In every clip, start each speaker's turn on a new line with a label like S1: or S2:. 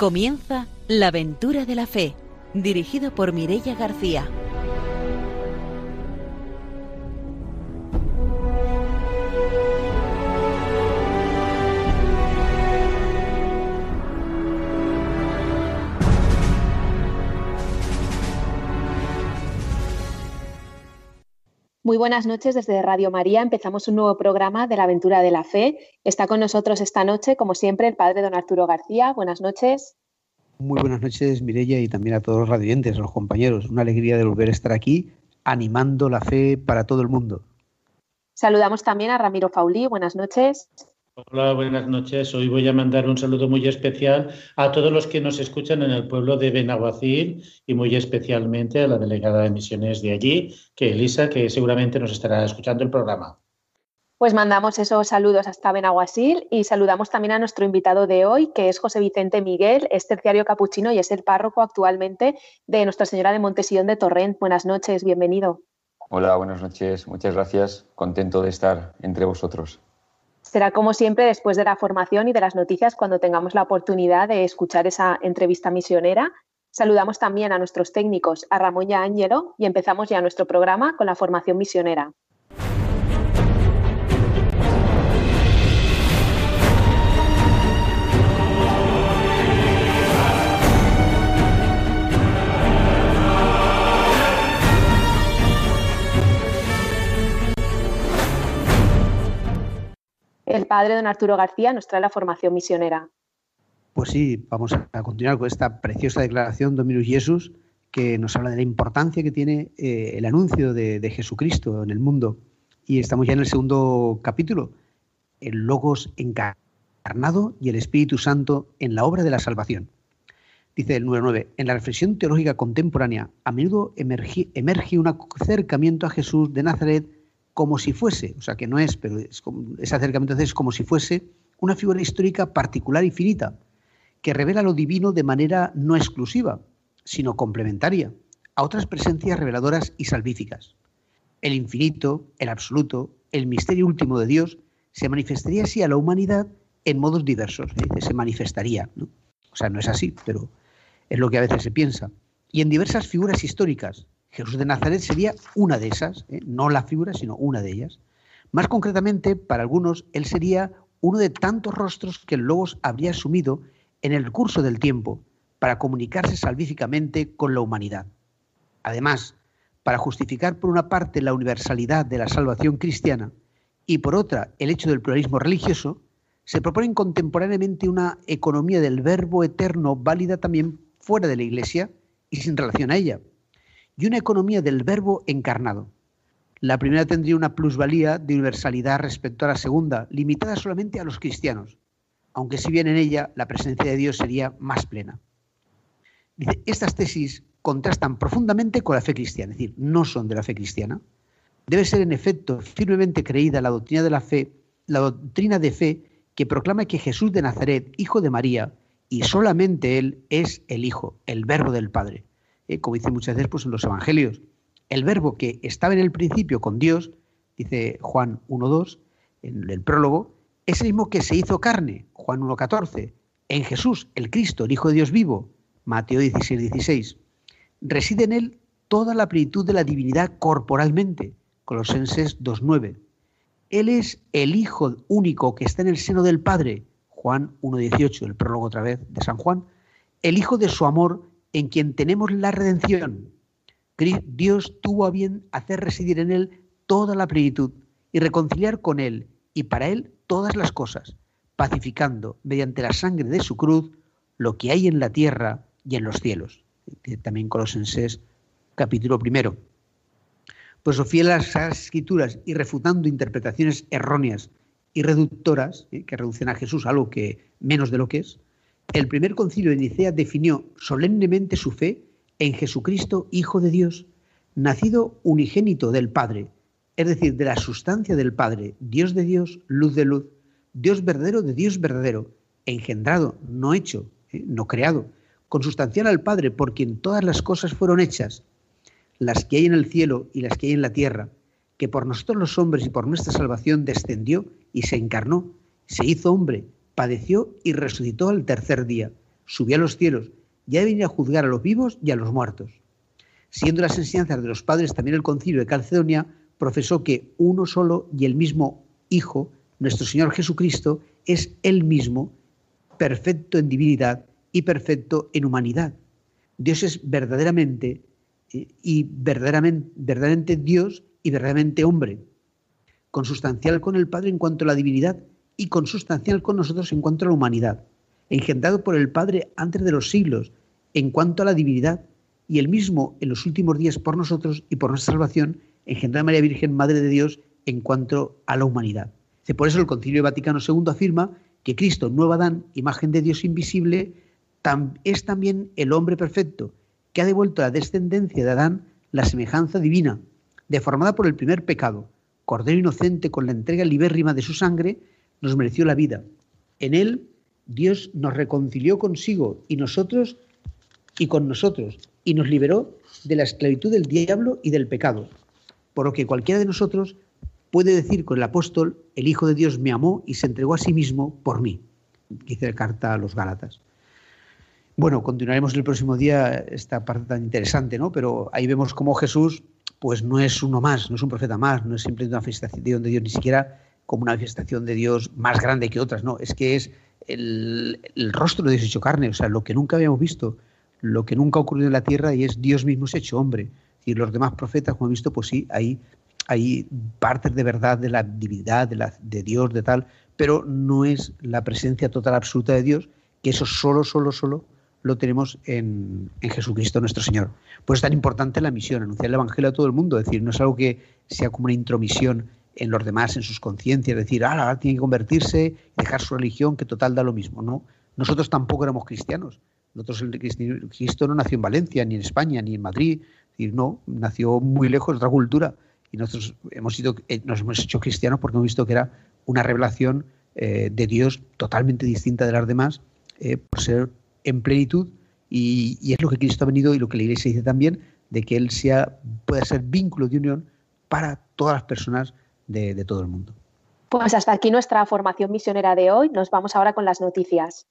S1: Comienza La aventura de la fe, dirigido por Mirella García.
S2: Muy buenas noches desde Radio María. Empezamos un nuevo programa de la aventura de la fe. Está con nosotros esta noche, como siempre, el padre don Arturo García. Buenas noches.
S3: Muy buenas noches, Mirella, y también a todos los radiantes, a los compañeros. Una alegría de volver a estar aquí, animando la fe para todo el mundo.
S2: Saludamos también a Ramiro Faulí. Buenas noches.
S4: Hola, buenas noches. Hoy voy a mandar un saludo muy especial a todos los que nos escuchan en el pueblo de Benaguacil y muy especialmente a la delegada de misiones de allí, que Elisa, que seguramente nos estará escuchando el programa.
S2: Pues mandamos esos saludos hasta Benaguasil y saludamos también a nuestro invitado de hoy, que es José Vicente Miguel, es terciario capuchino y es el párroco actualmente de Nuestra Señora de Montesillón de Torrent. Buenas noches, bienvenido.
S5: Hola, buenas noches, muchas gracias. Contento de estar entre vosotros.
S2: Será como siempre después de la formación y de las noticias cuando tengamos la oportunidad de escuchar esa entrevista misionera. Saludamos también a nuestros técnicos, a Ramón y a Ángelo, y empezamos ya nuestro programa con la formación misionera. El padre don Arturo García nos trae la formación misionera.
S3: Pues sí, vamos a continuar con esta preciosa declaración Dominus Jesus que nos habla de la importancia que tiene eh, el anuncio de, Jesucristo en el mundo. Y estamos ya en el segundo capítulo, el Logos encarnado y el Espíritu Santo en la obra de la salvación. Dice el 9.9, en la reflexión teológica contemporánea a menudo emerge, emerge un acercamiento a Jesús de Nazaret como si fuese, o sea que no es, pero ese acercamiento es como si fuese una figura histórica particular y finita, que revela lo divino de manera no exclusiva, sino complementaria a otras presencias reveladoras y salvíficas. El infinito, el absoluto, el misterio último de Dios se manifestaría así a la humanidad en modos diversos. ¿eh? Se manifestaría. ¿no? O sea, no es así, pero es lo que a veces se piensa. Y en diversas figuras históricas, Jesús de Nazaret sería una de esas, ¿eh? no la figura, sino una de ellas. Más concretamente, para algunos, él sería uno de tantos rostros que el Logos habría asumido en el curso del tiempo para comunicarse salvíficamente con la humanidad. Además, para justificar por una parte la universalidad de la salvación cristiana y por otra el hecho del pluralismo religioso, se proponen contemporáneamente una economía del verbo eterno válida también fuera de la Iglesia y sin relación a ella, y una economía del verbo encarnado. La primera tendría una plusvalía de universalidad respecto a la segunda, limitada solamente a los cristianos, aunque si bien en ella la presencia de Dios sería más plena. Estas tesis contrastan profundamente con la fe cristiana, es decir, no son de la fe cristiana. Debe ser en efecto firmemente creída la doctrina de la fe, la doctrina de fe que proclama que Jesús de Nazaret, hijo de María, y solamente él es el Hijo, el Verbo del Padre. Eh, como dice muchas veces pues, en los Evangelios. El verbo que estaba en el principio con Dios, dice Juan 1.2, en el prólogo, es el mismo que se hizo carne, Juan 1.14, en Jesús, el Cristo, el Hijo de Dios vivo, Mateo 16.16. Reside en él toda la plenitud de la divinidad corporalmente, Colosenses 2.9. Él es el Hijo único que está en el seno del Padre, Juan 1.18, el prólogo otra vez de San Juan, el Hijo de su amor en quien tenemos la redención. Dios tuvo a bien hacer residir en él toda la plenitud y reconciliar con él y para él todas las cosas, pacificando mediante la sangre de su cruz lo que hay en la tierra y en los cielos. También Colosenses capítulo primero. Pues fiel a las escrituras y refutando interpretaciones erróneas y reductoras, ¿eh? que reducen a Jesús a algo que menos de lo que es, el primer concilio de Nicea definió solemnemente su fe en Jesucristo, Hijo de Dios, nacido unigénito del Padre, es decir, de la sustancia del Padre, Dios de Dios, luz de luz, Dios verdadero de Dios verdadero, engendrado, no hecho, ¿eh? no creado, consustancial al Padre, por quien todas las cosas fueron hechas, las que hay en el cielo y las que hay en la tierra, que por nosotros los hombres y por nuestra salvación descendió y se encarnó, se hizo hombre, padeció y resucitó al tercer día, subió a los cielos y ha de venir a juzgar a los vivos y a los muertos. Siendo las enseñanzas de los padres también el concilio de Calcedonia, profesó que uno solo y el mismo Hijo, nuestro Señor Jesucristo, es el mismo, perfecto en divinidad y perfecto en humanidad. Dios es verdaderamente y verdaderamente Dios y verdaderamente hombre, consustancial con el Padre en cuanto a la divinidad y consustancial con nosotros en cuanto a la humanidad, engendrado por el Padre antes de los siglos en cuanto a la divinidad y el mismo en los últimos días por nosotros y por nuestra salvación, engendrado María Virgen, Madre de Dios, en cuanto a la humanidad. Por eso el Concilio Vaticano II afirma que Cristo, nuevo Adán, imagen de Dios invisible, es también el hombre perfecto, que ha devuelto a la descendencia de Adán la semejanza divina, deformada por el primer pecado. Cordero inocente con la entrega libérrima de su sangre, nos mereció la vida. En él Dios nos reconcilió consigo y nosotros y con nosotros, y nos liberó de la esclavitud del diablo y del pecado. Por lo que cualquiera de nosotros puede decir con el apóstol, el Hijo de Dios me amó y se entregó a sí mismo por mí, dice la carta a los Gálatas. Bueno, continuaremos el próximo día esta parte tan interesante, ¿no? Pero ahí vemos cómo Jesús, pues no es uno más, no es un profeta más, no es simplemente una manifestación de Dios, ni siquiera como una manifestación de Dios más grande que otras, no, es que es el, rostro de Dios hecho carne, o sea, lo que nunca habíamos visto, lo que nunca ha ocurrido en la tierra y es Dios mismo hecho hombre. Y los demás profetas, como he visto, pues sí, hay, hay partes de verdad de la divinidad, de, la, de Dios, de tal, pero no es la presencia total absoluta de Dios, que eso solo, solo, solo lo tenemos en, Jesucristo nuestro Señor. Pues es tan importante la misión, anunciar el Evangelio a todo el mundo, es decir, no es algo que sea como una intromisión en los demás, en sus conciencias, decir, ah, ahora tiene que convertirse, dejar su religión, que total da lo mismo. No, nosotros tampoco éramos cristianos. Nosotros, el Cristo no nació en Valencia, ni en España, ni en Madrid, no, nació muy lejos de otra cultura. Y nosotros hemos sido, eh, nos hemos hecho cristianos porque hemos visto que era una revelación eh, de Dios totalmente distinta de las demás, eh, por ser en plenitud y, es lo que Cristo ha venido y lo que la Iglesia dice también, de que Él sea, pueda ser vínculo de unión para todas las personas de, todo el mundo.
S2: Pues hasta aquí nuestra formación misionera de hoy. Nos vamos ahora con las noticias.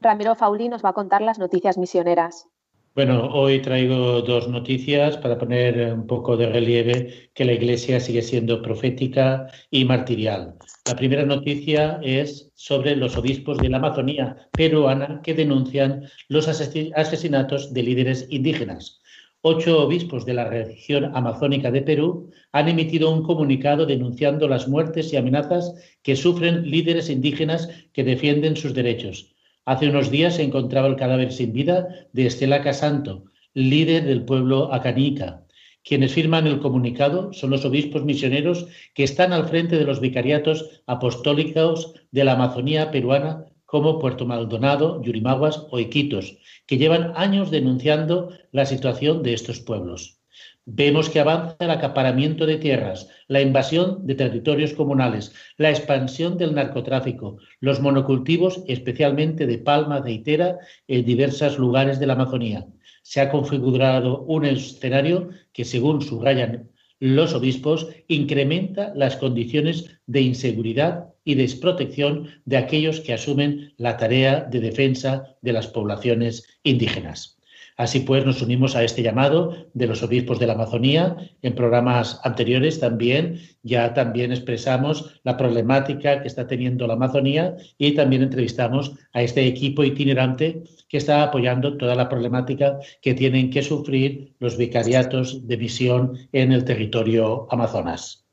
S2: Ramiro Fauli nos va a contar las noticias misioneras.
S4: Bueno, hoy traigo dos noticias para poner un poco de relieve que la Iglesia sigue siendo profética y martirial. La primera noticia es sobre los obispos de la Amazonía peruana que denuncian los asesinatos de líderes indígenas. Ocho obispos de la región amazónica de Perú han emitido un comunicado denunciando las muertes y amenazas que sufren líderes indígenas que defienden sus derechos. Hace unos días se encontraba el cadáver sin vida de Estela Casanto, líder del pueblo acanica. Quienes firman el comunicado son los obispos misioneros que están al frente de los vicariatos apostólicos de la Amazonía peruana como Puerto Maldonado, Yurimaguas o Iquitos, que llevan años denunciando la situación de estos pueblos. Vemos que avanza el acaparamiento de tierras, la invasión de territorios comunales, la expansión del narcotráfico, los monocultivos, especialmente de palma aceitera, en diversos lugares de la Amazonía. Se ha configurado un escenario que, según subrayan los obispos, incrementa las condiciones de inseguridad y desprotección de aquellos que asumen la tarea de defensa de las poblaciones indígenas. Así pues, nos unimos a este llamado de los obispos de la Amazonía. En programas anteriores también ya también expresamos la problemática que está teniendo la Amazonía y también entrevistamos a este equipo itinerante que está apoyando toda la problemática que tienen que sufrir los vicariatos de misión en el territorio Amazonas.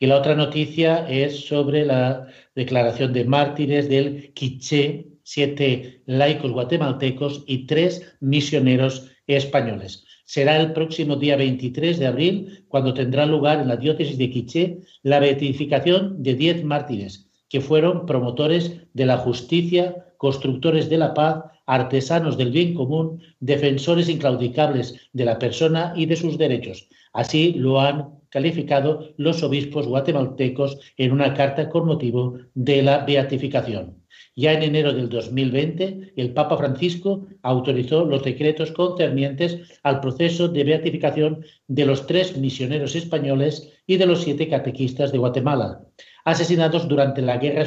S4: Y la otra noticia es sobre la declaración de mártires del Quiché siete laicos guatemaltecos y tres misioneros españoles. Será el próximo día 23 de abril cuando tendrá lugar en la diócesis de Quiché la beatificación de diez mártires que fueron promotores de la justicia, constructores de la paz, artesanos del bien común, defensores inclaudicables de la persona y de sus derechos. Así lo han calificado los obispos guatemaltecos en una carta con motivo de la beatificación. Ya en enero del 2020, el Papa Francisco autorizó los decretos concernientes al proceso de beatificación de los tres misioneros españoles y de los siete catequistas de Guatemala, asesinados durante la guerra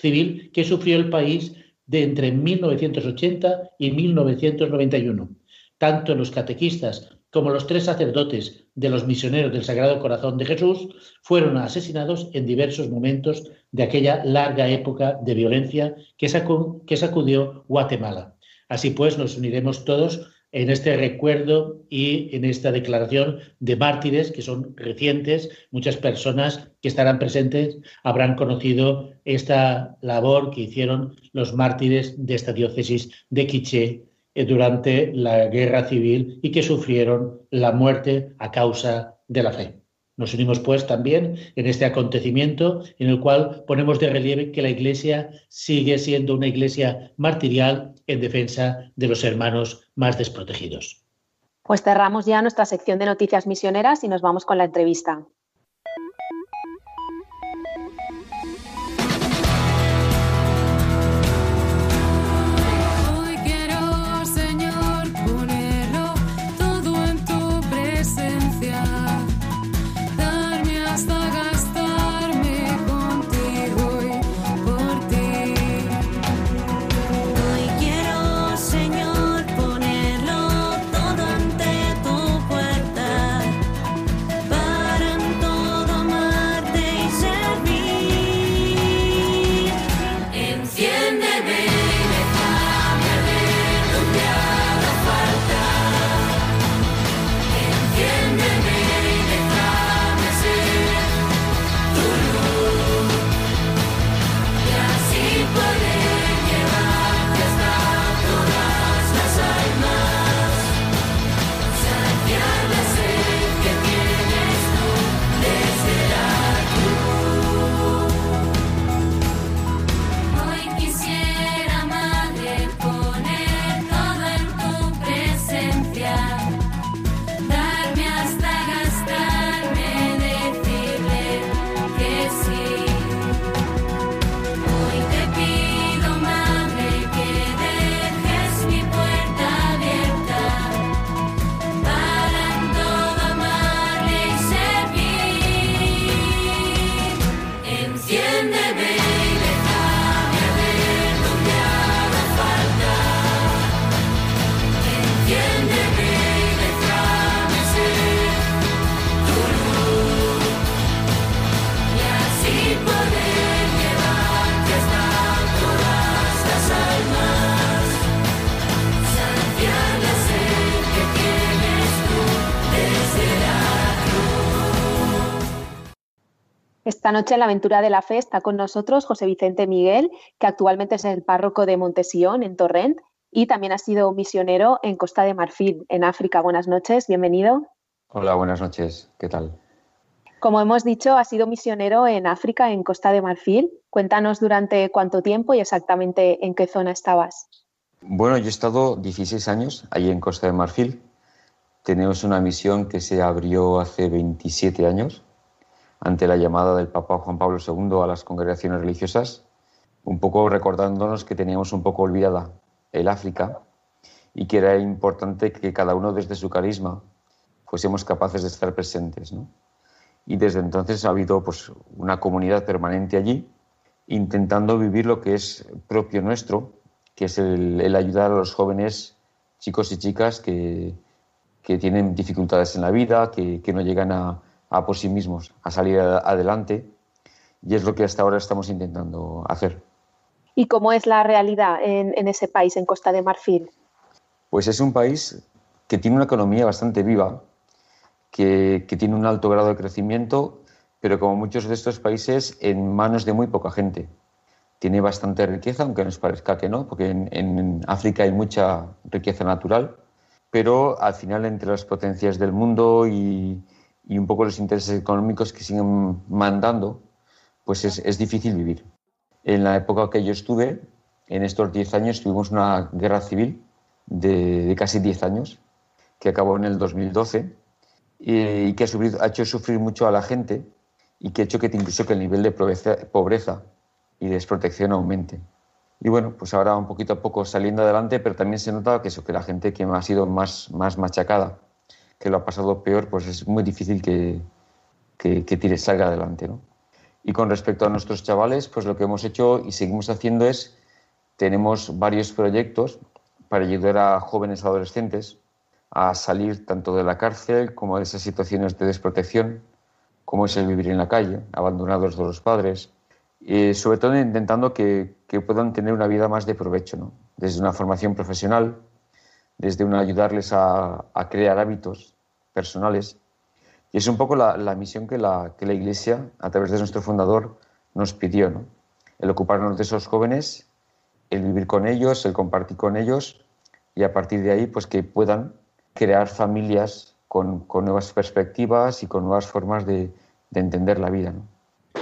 S4: civil que sufrió el país de entre 1980 y 1991. Tanto los catequistas como los tres sacerdotes de los misioneros del Sagrado Corazón de Jesús fueron asesinados en diversos momentos de aquella larga época de violencia que, sacudió Guatemala. Así pues, nos uniremos todos en este recuerdo y en esta declaración de mártires que son recientes. Muchas personas que estarán presentes habrán conocido esta labor que hicieron los mártires de esta diócesis de Quiché durante la guerra civil y que sufrieron la muerte a causa de la fe. Nos unimos pues también en este acontecimiento en el cual ponemos de relieve que la Iglesia sigue siendo una Iglesia martirial en defensa de los hermanos más desprotegidos.
S6: Pues cerramos ya nuestra sección de noticias misioneras y nos vamos con la entrevista. Esta noche en la aventura de la fe está con nosotros José Vicente Miguel, que actualmente es el párroco de Montesión, en Torrent, y también ha sido misionero en Costa de Marfil, en África. Buenas noches, bienvenido.
S5: Hola, buenas noches, ¿qué tal?
S6: Como hemos dicho, ha sido misionero en África, en Costa de Marfil. Cuéntanos durante cuánto tiempo y exactamente en qué zona estabas.
S5: Bueno, yo he estado 16 años allí en Costa de Marfil. Tenemos una misión que se abrió hace 27 años ante la llamada del Papa Juan Pablo II a las congregaciones religiosas, un poco recordándonos que teníamos un poco olvidada el África y que era importante que cada uno desde su carisma fuésemos capaces de estar presentes. Y desde entonces ha habido pues, una comunidad permanente allí, intentando vivir lo que es propio nuestro, que es el, ayudar a los jóvenes chicos y chicas que, tienen dificultades en la vida, que no llegan a, a por sí mismos, a salir adelante. Y es lo que hasta ahora estamos intentando hacer.
S6: ¿Y cómo es la realidad en, ese país, en Costa de Marfil?
S5: Pues es un país que tiene una economía bastante viva, que, que, tiene un alto grado de crecimiento, pero como muchos de estos países, en manos de muy poca gente. Tiene bastante riqueza, aunque nos parezca que no, porque en, en África hay mucha riqueza natural, pero al final entre las potencias del mundo y, y un poco los intereses económicos que siguen mandando, pues es, es difícil vivir. En la época que yo estuve, en estos 10 años, tuvimos una guerra civil de, de casi 10 años, que acabó en el 2012, y, que ha, hecho sufrir mucho a la gente y que ha hecho que incluso que el nivel de pobreza, y desprotección aumente. Y bueno, pues ahora un poquito a poco saliendo adelante, pero también se nota que eso, que la gente que ha sido más, más machacada, que lo ha pasado peor, pues es muy difícil que, que, tire, salga adelante. ¿no? Y con respecto a nuestros chavales, pues lo que hemos hecho y seguimos haciendo es, tenemos varios proyectos para ayudar a jóvenes adolescentes a salir tanto de la cárcel como de esas situaciones de desprotección, como es el vivir en la calle, abandonados de los padres, y sobre todo intentando que, que puedan tener una vida más de provecho, ¿no? desde una formación profesional, desde una ayudarles a, crear hábitos personales. Y es un poco la, misión que la, que la, Iglesia, a través de nuestro fundador, nos pidió, ¿no? el ocuparnos de esos jóvenes, el vivir con ellos, el compartir con ellos y a partir de ahí pues que puedan crear familias con, con nuevas perspectivas y con nuevas formas de, de entender la vida.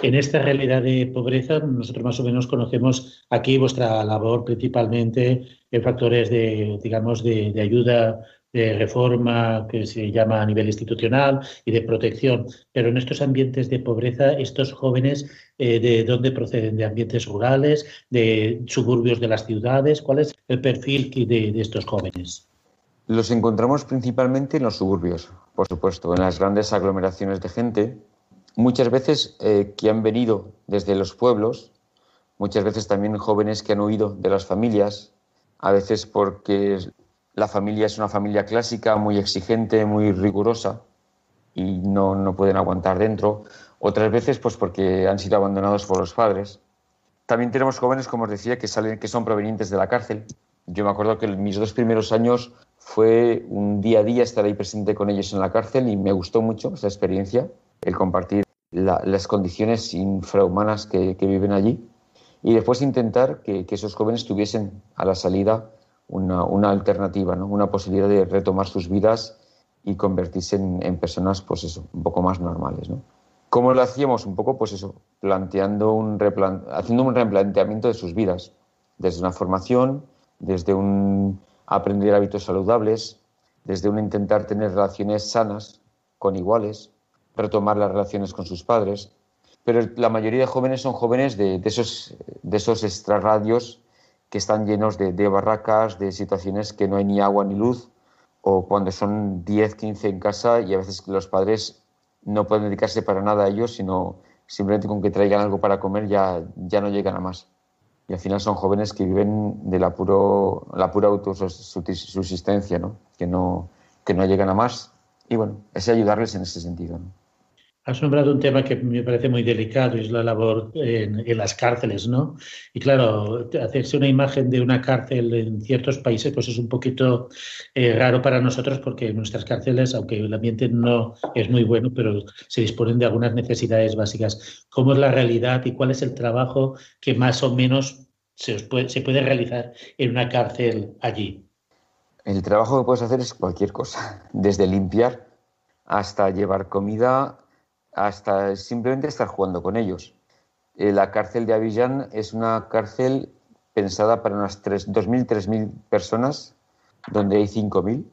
S4: En esta realidad de pobreza, nosotros más o menos conocemos aquí vuestra labor principalmente en factores de, digamos, de, de ayuda de reforma que se llama a nivel institucional y de protección, pero en estos ambientes de pobreza, estos jóvenes, eh, ¿de dónde proceden? ¿De ambientes rurales? ¿De suburbios de las ciudades? ¿Cuál es el perfil de, de estos jóvenes?
S5: Los encontramos principalmente en los suburbios, por supuesto, en las grandes aglomeraciones de gente, muchas veces eh, que han venido desde los pueblos, muchas veces también jóvenes que han huido de las familias, a veces porque la familia es una familia clásica, muy exigente, muy rigurosa y no, no pueden aguantar dentro, otras veces pues porque han sido abandonados por los padres. También tenemos jóvenes, como os decía, que, salen, que son provenientes de la cárcel. Yo me acuerdo que mis dos primeros años fue un día a día estar ahí presente con ellos en la cárcel y me gustó mucho esa experiencia, el compartir la, las condiciones infrahumanas que, que, viven allí y después intentar que, que, esos jóvenes tuviesen a la salida una, una alternativa, ¿no? una posibilidad de retomar sus vidas y convertirse en, en, personas, pues eso, un poco más normales, ¿no? ¿Cómo lo hacíamos? Un poco, pues eso, planteando un haciendo un replanteamiento de sus vidas, desde una formación, desde un aprender hábitos saludables, desde un intentar tener relaciones sanas con iguales, retomar las relaciones con sus padres. Pero la mayoría de jóvenes son jóvenes de, de esos, de esos extrarradios que están llenos de, de, barracas, de situaciones que no hay ni agua ni luz, o cuando son 10, 15 en casa y a veces los padres no pueden dedicarse para nada a ellos, sino simplemente con que traigan algo para comer ya, ya no llegan a más y al final son jóvenes que viven de la, puro, la pura autosubsistencia, ¿no? Que, no, que no llegan a más. Y bueno, es ayudarles en ese sentido. ¿no?
S4: Has nombrado un tema que me parece muy delicado, es la labor en, las cárceles, ¿no? Y claro, hacerse una imagen de una cárcel en ciertos países, pues es un poquito eh, raro para nosotros porque nuestras cárceles, aunque el ambiente no es muy bueno, pero se disponen de algunas necesidades básicas. ¿Cómo es la realidad y cuál es el trabajo que más o menos se puede realizar en una cárcel allí?
S5: El trabajo que puedes hacer es cualquier cosa, desde limpiar hasta llevar comida hasta simplemente estar jugando con ellos. Eh, la cárcel de Avillán es una cárcel pensada para unas 2.000, 3.000 personas, donde hay 5.000,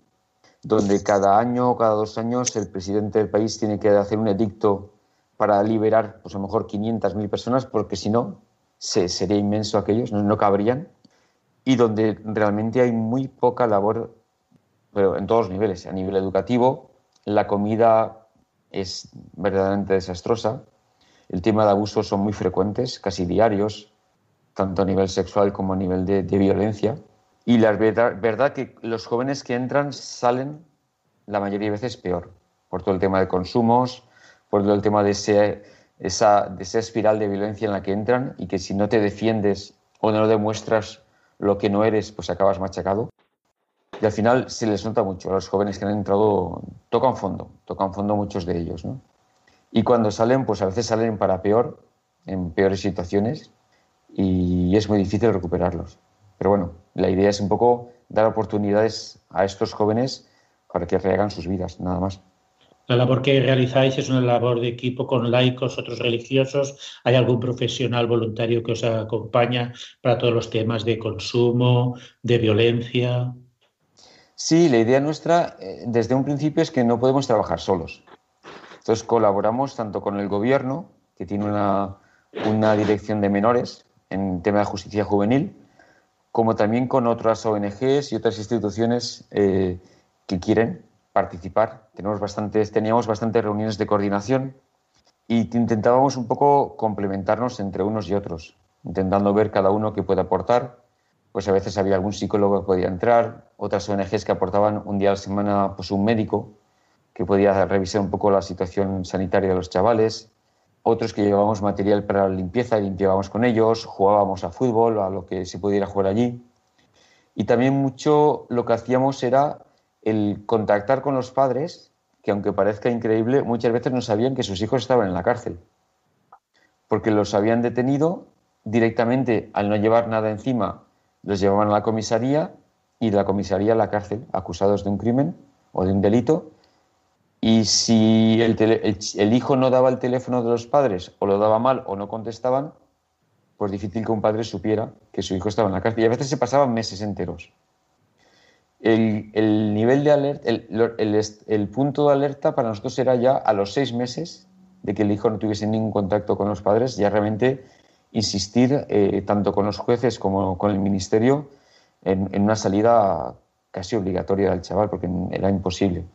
S5: donde cada año o cada dos años el presidente del país tiene que hacer un edicto para liberar, pues a lo mejor 500.000 personas, porque si no, se, sería inmenso aquellos, no, no cabrían, y donde realmente hay muy poca labor, pero en todos los niveles, a nivel educativo, la comida es verdaderamente desastrosa. El tema de abusos son muy frecuentes, casi diarios, tanto a nivel sexual como a nivel de, de violencia. Y la verdad, verdad que los jóvenes que entran salen la mayoría de veces peor, por todo el tema de consumos, por todo el tema de, esa, de esa espiral de violencia en la que entran y que si no te defiendes o no demuestras lo que no eres, pues acabas machacado. Y al final se les nota mucho a los jóvenes que han entrado, tocan fondo, tocan fondo muchos de ellos. ¿no? Y cuando salen, pues a veces salen para peor, en peores situaciones, y es muy difícil recuperarlos. Pero bueno, la idea es un poco dar oportunidades a estos jóvenes para que rehagan sus vidas, nada más.
S4: La labor que realizáis es una labor de equipo con laicos, otros religiosos. ¿Hay algún profesional voluntario que os acompaña para todos los temas de consumo, de violencia?
S5: Sí, la idea nuestra eh, desde un principio es que no podemos trabajar solos. Entonces colaboramos tanto con el gobierno, que tiene una, una dirección de menores en tema de justicia juvenil, como también con otras ONGs y otras instituciones eh, que quieren participar. Tenemos bastantes, teníamos bastantes reuniones de coordinación y intentábamos un poco complementarnos entre unos y otros, intentando ver cada uno qué puede aportar. Pues a veces había algún psicólogo que podía entrar, otras ONGs que aportaban un día a la semana pues un médico que podía revisar un poco la situación sanitaria de los chavales, otros que llevábamos material para la limpieza y limpiábamos con ellos, jugábamos a fútbol, a lo que se pudiera jugar allí. Y también mucho lo que hacíamos era el contactar con los padres, que aunque parezca increíble, muchas veces no sabían que sus hijos estaban en la cárcel, porque los habían detenido directamente al no llevar nada encima, los llevaban a la comisaría y de la comisaría a la cárcel, acusados de un crimen o de un delito, y si el, hijo no daba el teléfono de los padres o lo daba mal o no contestaban, pues difícil que un padre supiera que su hijo estaba en la cárcel. Y a veces se pasaban meses enteros. El, nivel de alerta, el, punto de alerta para nosotros era ya a los seis meses de que el hijo no tuviese ningún contacto con los padres, ya realmente insistir eh, tanto con los jueces como con el ministerio en, una salida casi obligatoria del chaval, porque era imposible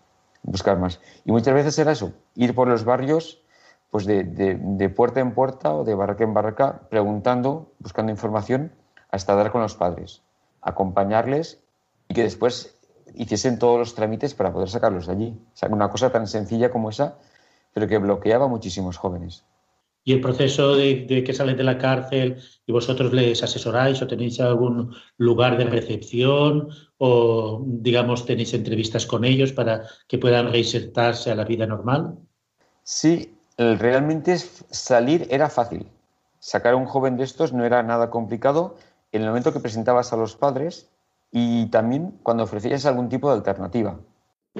S5: buscar más. Y muchas veces era eso, ir por los barrios, pues de, de, puerta en puerta o de barraca en barraca, preguntando, buscando información, hasta dar con los padres, acompañarles y que después hiciesen todos los trámites para poder sacarlos de allí. O sea, una cosa tan sencilla como esa, pero que bloqueaba a muchísimos jóvenes.
S4: ¿Y el proceso de, que salen de la cárcel y vosotros les asesoráis o tenéis algún lugar de recepción o, digamos, tenéis entrevistas con ellos para que puedan reinsertarse a la vida normal?
S5: Sí, realmente salir era fácil. Sacar a un joven de estos no era nada complicado en el momento que presentabas a los padres y también cuando ofrecías algún tipo de alternativa.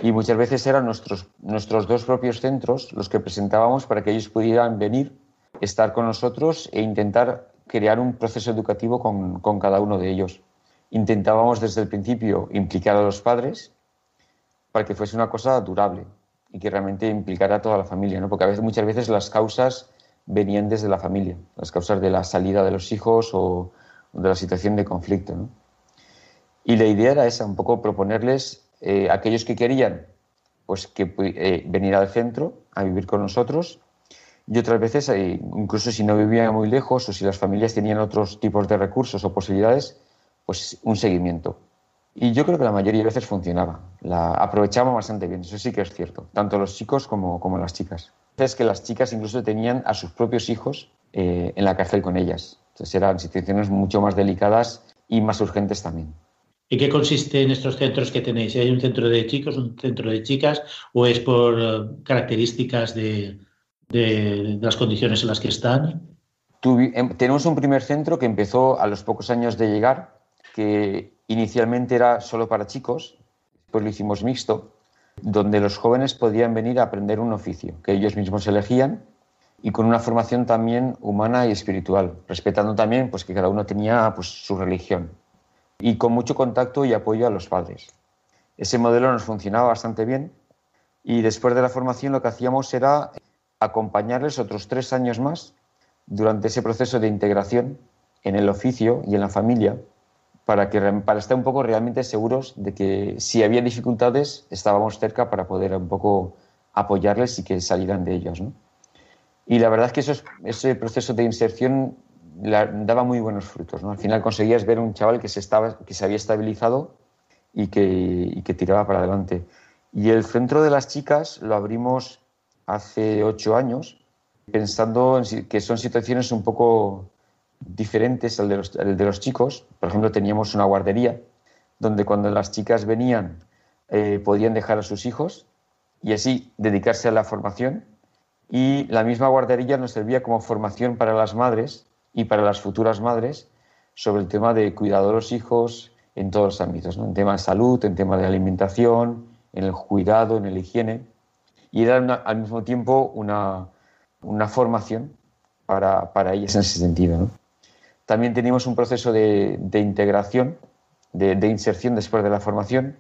S5: Y muchas veces eran nuestros, nuestros dos propios centros los que presentábamos para que ellos pudieran venir estar con nosotros e intentar crear un proceso educativo con, con, cada uno de ellos. Intentábamos desde el principio implicar a los padres para que fuese una cosa durable y que realmente implicara a toda la familia, ¿no? porque a veces, muchas veces las causas venían desde la familia, las causas de la salida de los hijos o de la situación de conflicto. Y la idea era esa, un poco proponerles eh, aquellos que querían pues que eh, venir al centro a vivir con nosotros y otras veces, eh, incluso si no vivían muy lejos o si las familias tenían otros tipos de recursos o posibilidades, pues un seguimiento. Y yo creo que la mayoría de veces funcionaba. La aprovechamos bastante bien, eso sí que es cierto, tanto los chicos como, como las chicas. Es que las chicas incluso tenían a sus propios hijos eh, en la cárcel con ellas. Entonces eran situaciones mucho más delicadas y más urgentes también.
S4: ¿En qué consiste en estos centros que tenéis? ¿Hay un centro de chicos, un centro de chicas o es por eh, características de, de, las condiciones en las que están?
S5: Em, tenemos un primer centro que empezó a los pocos años de llegar, que inicialmente era solo para chicos, después lo hicimos mixto, donde los jóvenes podían venir a aprender un oficio que ellos mismos elegían y con una formación también humana y espiritual, respetando también pues, que cada uno tenía pues, su religión y con mucho contacto y apoyo a los padres. Ese modelo nos funcionaba bastante bien y después de la formación lo que hacíamos era acompañarles otros tres años más durante ese proceso de integración en el oficio y en la familia para, que, para estar un poco realmente seguros de que si había dificultades estábamos cerca para poder un poco apoyarles y que salieran de ellos. Y la verdad es que ese proceso de inserción daba muy buenos frutos. ¿no? Al final conseguías ver un chaval que se, estaba, que se había estabilizado y que, y que tiraba para adelante. Y el centro de las chicas lo abrimos hace ocho años, pensando en que son situaciones un poco diferentes al de, los, de los chicos. Por ejemplo, teníamos una guardería donde cuando las chicas venían eh, podían dejar a sus hijos y así dedicarse a la formación. Y la misma guardería nos servía como formación para las madres y para las futuras madres sobre el tema de cuidado de los hijos en todos los ámbitos, en tema de salud, en tema de alimentación, en el cuidado, en el higiene y era al mismo tiempo una, una formación para, para, ellas en ese sentido. También teníamos un proceso de, de integración, de, de, inserción después de la formación.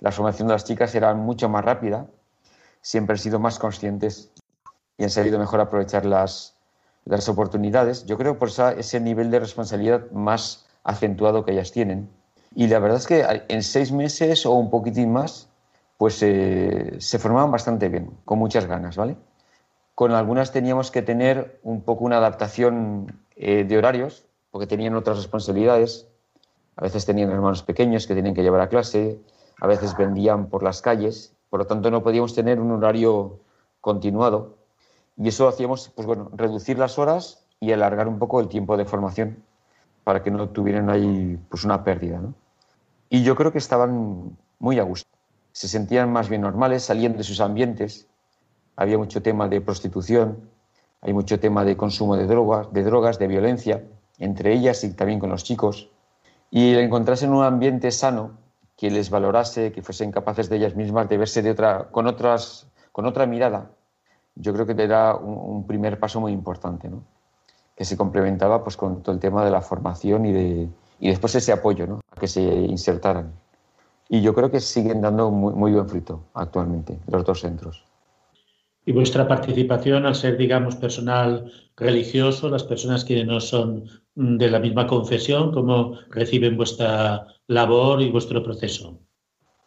S5: la formación de las chicas era mucho más rápida, siempre han sido más conscientes y han sabido mejor aprovechar las, las oportunidades. Yo creo por ese nivel de responsabilidad más acentuado que ellas tienen. Y la verdad es que en seis meses o un poquitín más, pues eh, se formaban bastante bien, con muchas ganas, ¿vale? Con algunas teníamos que tener un poco una adaptación eh, de horarios, porque tenían otras responsabilidades. A veces tenían hermanos pequeños que tenían que llevar a clase, a veces vendían por las calles, por lo tanto no podíamos tener un horario continuado. Y eso hacíamos, pues reducir las horas y alargar un poco el tiempo de formación para que no tuvieran ahí pues una pérdida. Y yo creo que estaban muy a gusto. Se sentían más bien normales, salían de sus ambientes. Había mucho tema de prostitución, hay mucho tema de consumo de drogas, de drogas, de violencia, entre ellas y también con los chicos. Y encontrarse en un ambiente sano, que les valorase, que fuesen capaces de ellas mismas de verse de otra, con, otras, con otra mirada, yo creo que era un, primer paso muy importante, que se complementaba pues, con todo el tema de la formación y, de, y después ese apoyo ¿no? a que se insertaran. Y yo creo que siguen dando muy, muy buen fruto actualmente los dos centros.
S4: Y vuestra participación, al ser, digamos, personal religioso, las personas que no son de la misma confesión, ¿cómo reciben vuestra labor y vuestro proceso?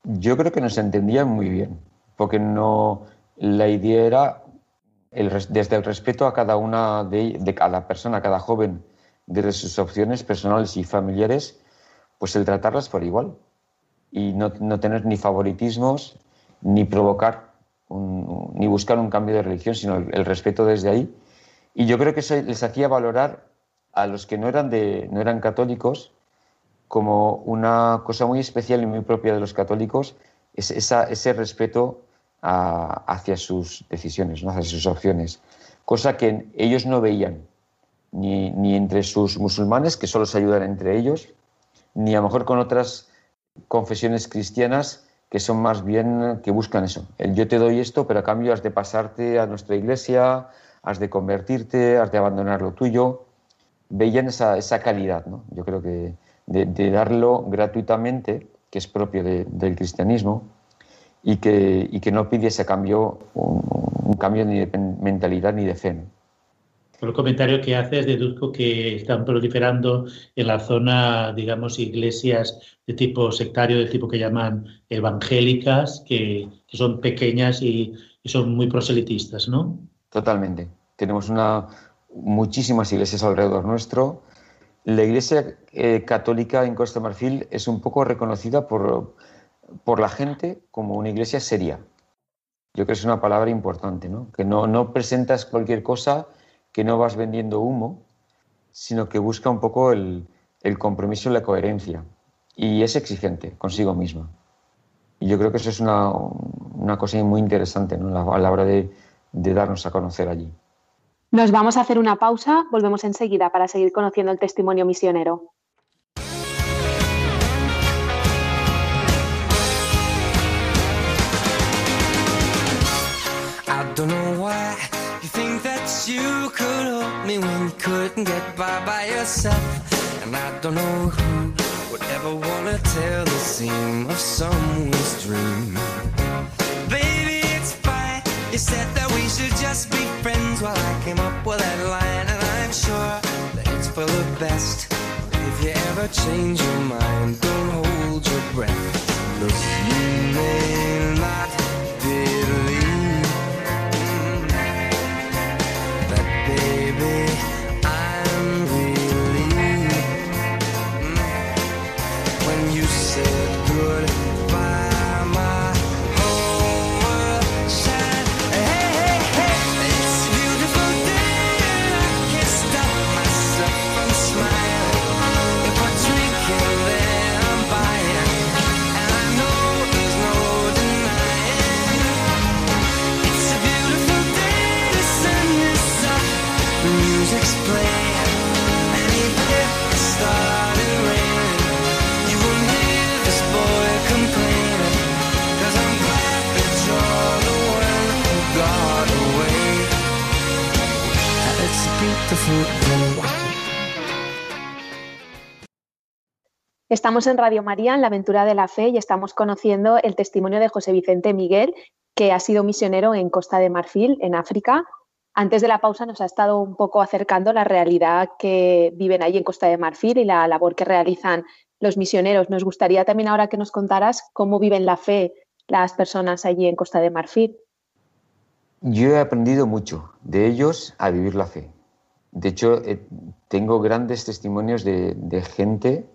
S5: Yo creo que nos entendían muy bien, porque no, la idea era desde el respeto a cada una de, de, cada persona, a cada joven, desde sus opciones personales y familiares, pues el tratarlas por igual y no, no tener ni favoritismos ni provocar ni buscar un cambio de religión, sino el, respeto desde ahí. Y yo creo que eso les hacía valorar a los que no eran, de, no eran católicos como una cosa muy especial y muy propia de los católicos, es ese respeto hacia sus decisiones, ¿no? hacia sus opciones, cosa que ellos no veían ni, ni, entre sus musulmanes, que solo se ayudan entre ellos, ni a lo mejor con otras confesiones cristianas que son más bien que buscan eso. El yo te doy esto, pero a cambio has de pasarte a nuestra iglesia, has de convertirte, has de abandonar lo tuyo. Veían esa, esa calidad, ¿no? Yo creo que de, darlo gratuitamente, que es propio del cristianismo, y que, y que no pidiese cambio, un, cambio ni de mentalidad ni de fe.
S4: Por el comentario que haces, deduzco que están proliferando en la zona, digamos, iglesias de tipo sectario, de tipo que llaman evangélicas, que, que son pequeñas y, y, son muy proselitistas, ¿no?
S5: Totalmente. Tenemos una, muchísimas iglesias alrededor nuestro. La iglesia eh, católica en Costa Marfil es un poco reconocida por, por la gente como una iglesia seria. Yo creo que es una palabra importante, ¿no? Que no, no presentas cualquier cosa, que no vas vendiendo humo, sino que busca un poco el, el compromiso y la coherencia. Y es exigente consigo misma. Y yo creo que eso es una, una cosa muy interesante ¿no? a la hora de, de darnos a conocer allí.
S7: Nos vamos a hacer una pausa, volvemos enseguida para seguir conociendo el testimonio misionero. You could help me when you couldn't get by by yourself. And I don't know who would ever wanna tell the seam of someone's dream. Baby, it's fine. You said that we should just be friends while I came up with that line, and I'm sure that it's for the best. But If you ever change your mind, don't hold your breath.
S2: Estamos en Radio María, en la aventura de la fe, y estamos conociendo el testimonio de José Vicente Miguel, que ha sido misionero en Costa de Marfil, en África. Antes de la pausa nos ha estado un poco acercando la realidad que viven ahí en Costa de Marfil y la labor que realizan los misioneros. Nos gustaría también ahora que nos contaras cómo viven la fe las personas allí en Costa de Marfil.
S5: Yo he aprendido mucho de ellos a vivir la fe. De hecho, eh, tengo grandes testimonios de, gente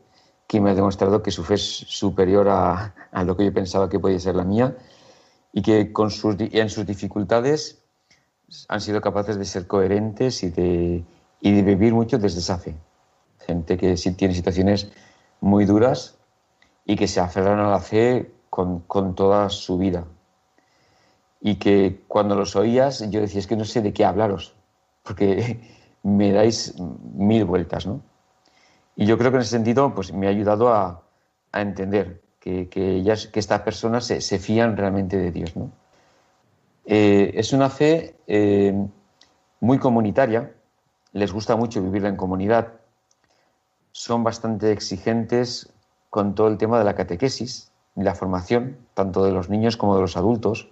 S5: que me ha demostrado que su fe es superior a, lo que yo pensaba que podía ser la mía y que en sus dificultades han sido capaces de ser coherentes y de, y de vivir mucho desde esa fe. Gente que sí tiene situaciones muy duras y que se aferran a la fe con, con toda su vida. Y que cuando los oías yo decía, es que no sé de qué hablaros, porque me dais mil vueltas, ¿no? Y yo creo que en ese sentido pues, me ha ayudado a, entender que, ellas, que estas personas se, fían realmente de Dios, ¿no? Eh, es una fe eh, muy comunitaria, les gusta mucho vivirla en comunidad, son bastante exigentes con todo el tema de la catequesis la formación, tanto de los niños como de los adultos.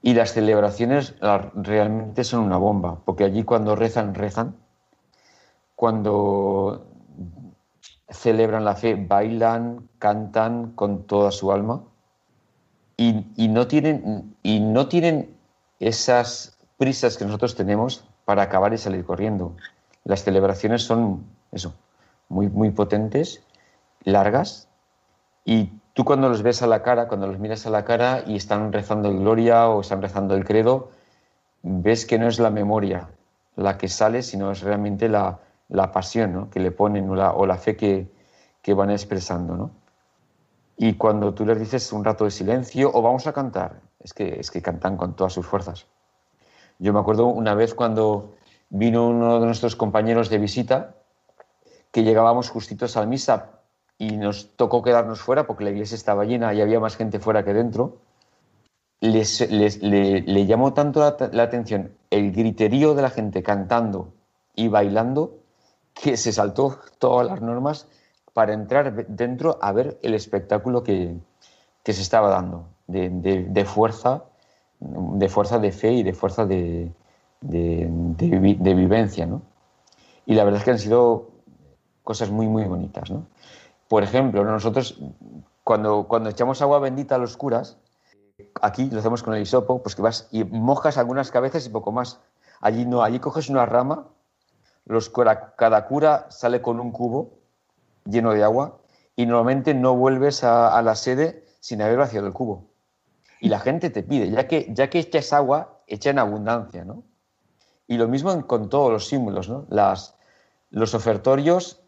S5: Y las celebraciones realmente son una bomba, porque allí cuando rezan, rezan. Cuando celebran la fe, bailan, cantan con toda su alma. Y, no, tienen, y no tienen esas prisas que nosotros tenemos para acabar y salir corriendo. Las celebraciones son eso, muy, muy potentes, largas, y tú cuando los ves a la cara, cuando los miras a la cara y están rezando el Gloria o están rezando el Credo, ves que no es la memoria la que sale, sino es realmente la, la pasión que le ponen o la, o la fe que, que, van expresando. ¿no? Y cuando tú les dices un rato de silencio o vamos a cantar, es que, es que cantan con todas sus fuerzas. Yo me acuerdo una vez cuando vino uno de nuestros compañeros de visita, que llegábamos justitos al misa y nos tocó quedarnos fuera porque la iglesia estaba llena y había más gente fuera que dentro, les, le, llamó tanto la, atención el griterío de la gente cantando y bailando que se saltó todas las normas para entrar dentro a ver el espectáculo que, se estaba dando de, fuerza, de fuerza de fe y de fuerza de, de vivencia. ¿no? Y la verdad es que han sido cosas muy, muy bonitas. ¿no? Por ejemplo, nosotros cuando, cuando echamos agua bendita a los curas, aquí lo hacemos con el hisopo, pues que vas y mojas algunas cabezas y poco más. Allí no, allí coges una rama, los, cada cura sale con un cubo lleno de agua y normalmente no vuelves a, la sede sin haber vaciado el cubo. Y la gente te pide, ya que, ya que echas agua, echa en abundancia, ¿no? Y lo mismo con todos los símbolos, ¿no? Las, los ofertorios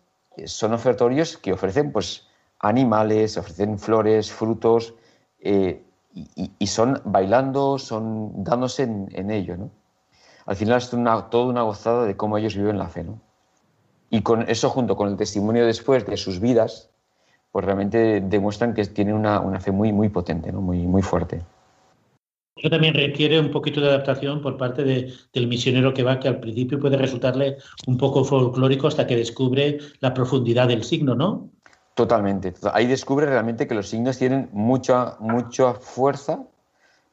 S5: son ofertorios que ofrecen pues, animales, ofrecen flores, frutos, eh, y, son bailando, son dándose en, ello. ¿no? Al final es una, toda una gozada de cómo ellos viven la fe. ¿no? Y con eso, junto con el testimonio después de sus vidas, pues realmente demuestran que tienen una, una fe muy, muy potente, ¿no? muy, muy fuerte.
S4: Eso también requiere un poquito de adaptación por parte del misionero que va, que al principio puede resultarle un poco folclórico hasta que descubre la profundidad del signo, ¿no?
S5: Totalmente. Ahí descubre realmente que los signos tienen mucha, mucha fuerza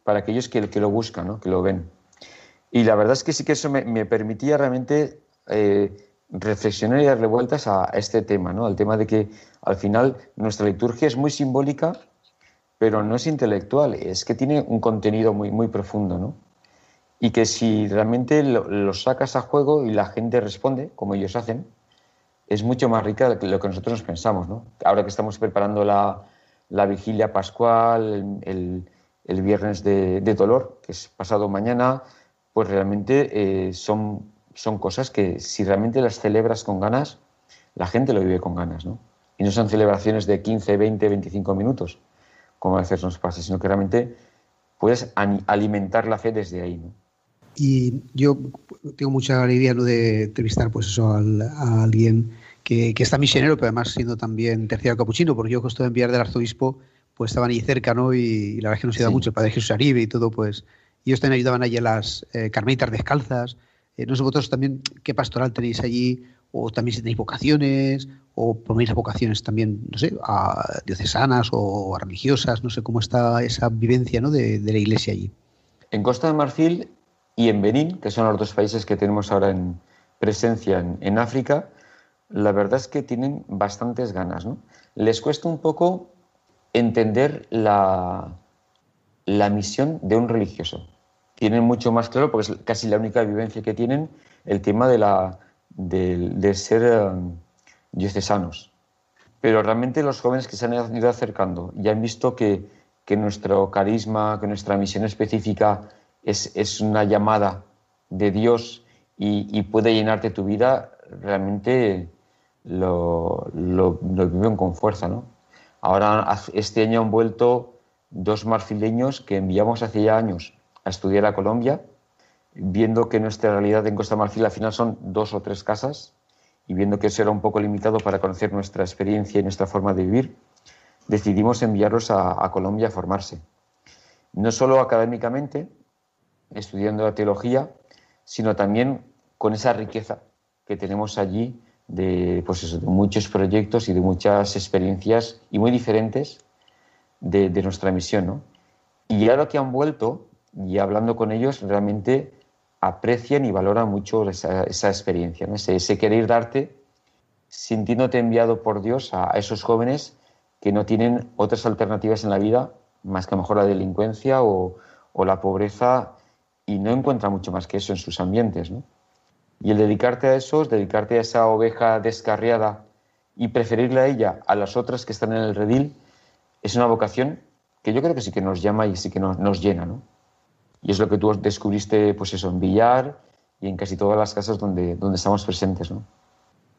S5: para aquellos que, que lo buscan, ¿no? que lo ven. Y la verdad es que sí que eso me, permitía realmente eh, reflexionar y darle vueltas a, a este tema, ¿no? al tema de que al final nuestra liturgia es muy simbólica pero no es intelectual, es que tiene un contenido muy, muy profundo, ¿no? Y que si realmente lo, sacas a juego y la gente responde, como ellos hacen, es mucho más rica de lo que nosotros nos pensamos, ¿no? Ahora que estamos preparando la, la vigilia pascual, el, el, viernes de, de, dolor, que es pasado mañana, pues realmente eh, son, son cosas que si realmente las celebras con ganas, la gente lo vive con ganas, ¿no? Y no son celebraciones de 15, 20, 25 minutos, como a veces nos pasa, sino que realmente puedes alimentar la fe desde ahí. ¿no?
S3: Y yo tengo mucha alegría ¿no? de entrevistar pues eso, a alguien que, que, está misionero, pero además siendo también terciario capuchino, porque yo de enviar del arzobispo, pues estaban ahí cerca, ¿no? Y, la verdad es que nos ayuda mucho, el padre Jesús Aribe y todo, pues. Y ellos también ayudaban allí a las eh, carmelitas descalzas. Eh, no sé vosotros también qué pastoral tenéis allí, o también si tenéis vocaciones, o ponéis vocaciones también, no sé, a diocesanas o a religiosas, no sé cómo está esa vivencia ¿no? de, la iglesia allí.
S5: En Costa de Marfil y en Benín, que son los dos países que tenemos ahora en presencia en, África, la verdad es que tienen bastantes ganas. ¿no? Les cuesta un poco entender la, la misión de un religioso. Tienen mucho más claro, porque es casi la única vivencia que tienen, el tema de, la, de, ser eh, diocesanos. Pero realmente los jóvenes que se han ido acercando y han visto que, que nuestro carisma, que nuestra misión específica es, es una llamada de Dios y, puede llenarte tu vida, realmente lo, lo, lo, viven con fuerza. ¿no? Ahora, este año han vuelto dos marfileños que enviamos hace ya años a estudiar a Colombia, viendo que nuestra realidad en Costa Marfil al final son dos o tres casas y viendo que eso era un poco limitado para conocer nuestra experiencia y nuestra forma de vivir, decidimos enviarlos a, Colombia a formarse. No solo académicamente, estudiando la teología, sino también con esa riqueza que tenemos allí de, pues de muchos proyectos y de muchas experiencias y muy diferentes de, nuestra misión. ¿no? Y ahora que han vuelto y hablando con ellos, realmente aprecian y valoran mucho esa, experiencia, ¿no? ese, querer darte sintiéndote enviado por Dios a, esos jóvenes que no tienen otras alternativas en la vida más que a lo mejor la delincuencia o, o la pobreza y no encuentran mucho más que eso en sus ambientes. ¿no? Y el dedicarte a esos, dedicarte a esa oveja descarriada y preferirle a ella a las otras que están en el redil, es una vocación que yo creo que sí que nos llama y sí que nos, nos llena, ¿no? Y es lo que tú descubriste, pues eso, en Villar y en casi todas las casas donde, donde estamos presentes, ¿no?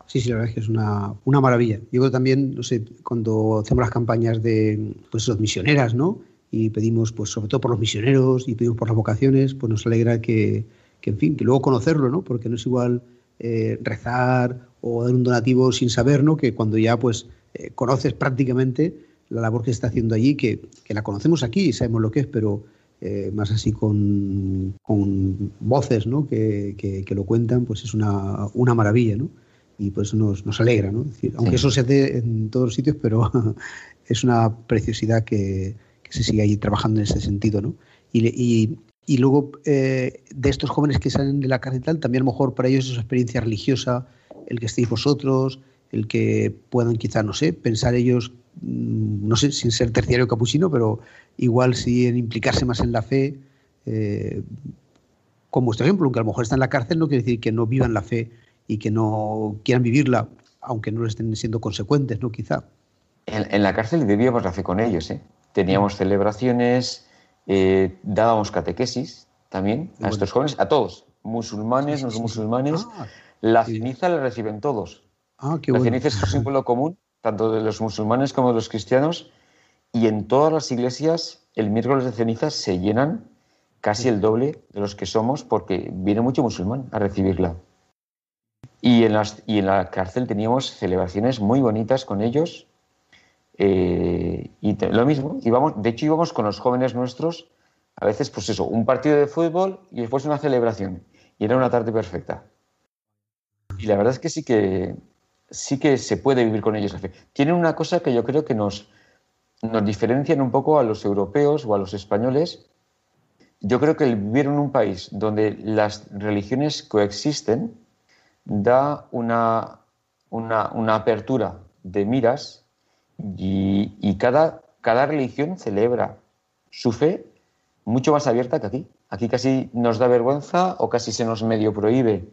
S3: Sí, sí, la verdad es que es una, una maravilla. Yo creo también, no sé, cuando hacemos las campañas de, pues eso, misioneras, ¿no? Y pedimos, pues sobre todo por los misioneros y pedimos por las vocaciones, pues nos alegra que, que en fin, que luego conocerlo, ¿no? Porque no es igual eh, rezar o dar un donativo sin saber, ¿no? Que cuando ya, pues, eh, conoces prácticamente la labor que se está haciendo allí, que, que la conocemos aquí y sabemos lo que es, pero eh, más así con, con voces ¿no? que, que, lo cuentan, pues es una, una maravilla, ¿no? Y por eso nos, nos alegra, ¿no? decir, aunque eso se hace en todos los sitios, pero es una preciosidad que, que se sigue ahí trabajando en ese sentido, ¿no? Y, y, y luego eh, de estos jóvenes que salen de la cárcel también a lo mejor para ellos es una experiencia religiosa, el que estéis vosotros, el que puedan quizá, no sé, pensar ellos Mm, no sé, sin ser terciario capuchino, pero igual sí en implicarse más en la fe, eh, con vuestro ejemplo, aunque a lo mejor está en la cárcel, no quiere decir que no vivan la fe y que no quieran vivirla, aunque no estén siendo consecuentes, ¿no? Quizá.
S5: En, la cárcel vivíamos la fe con ellos, ¿eh? Teníamos celebraciones, eh, dábamos catequesis también a estos jóvenes, a todos, musulmanes, no musulmanes. Ah, la ceniza la reciben todos. Ah, la ceniza es un símbolo común tanto de los musulmanes como de los cristianos, y en todas las iglesias el miércoles de cenizas se llenan casi el doble de los que somos porque viene mucho musulmán a recibirla. Y en, las, y en la cárcel teníamos celebraciones muy bonitas con ellos. Eh, y lo mismo, íbamos, de hecho íbamos con los jóvenes nuestros, a veces pues eso, un partido de fútbol y después una celebración. Y era una tarde perfecta. Y la verdad es que sí que sí que se puede vivir con ellos. Tienen una cosa que yo creo que nos, nos diferencian un poco a los europeos o a los españoles. Yo creo que vivir en un país donde las religiones coexisten da una, una, apertura de miras y, cada, cada religión celebra su fe mucho más abierta que aquí. Aquí casi nos da vergüenza o casi se nos medio prohíbe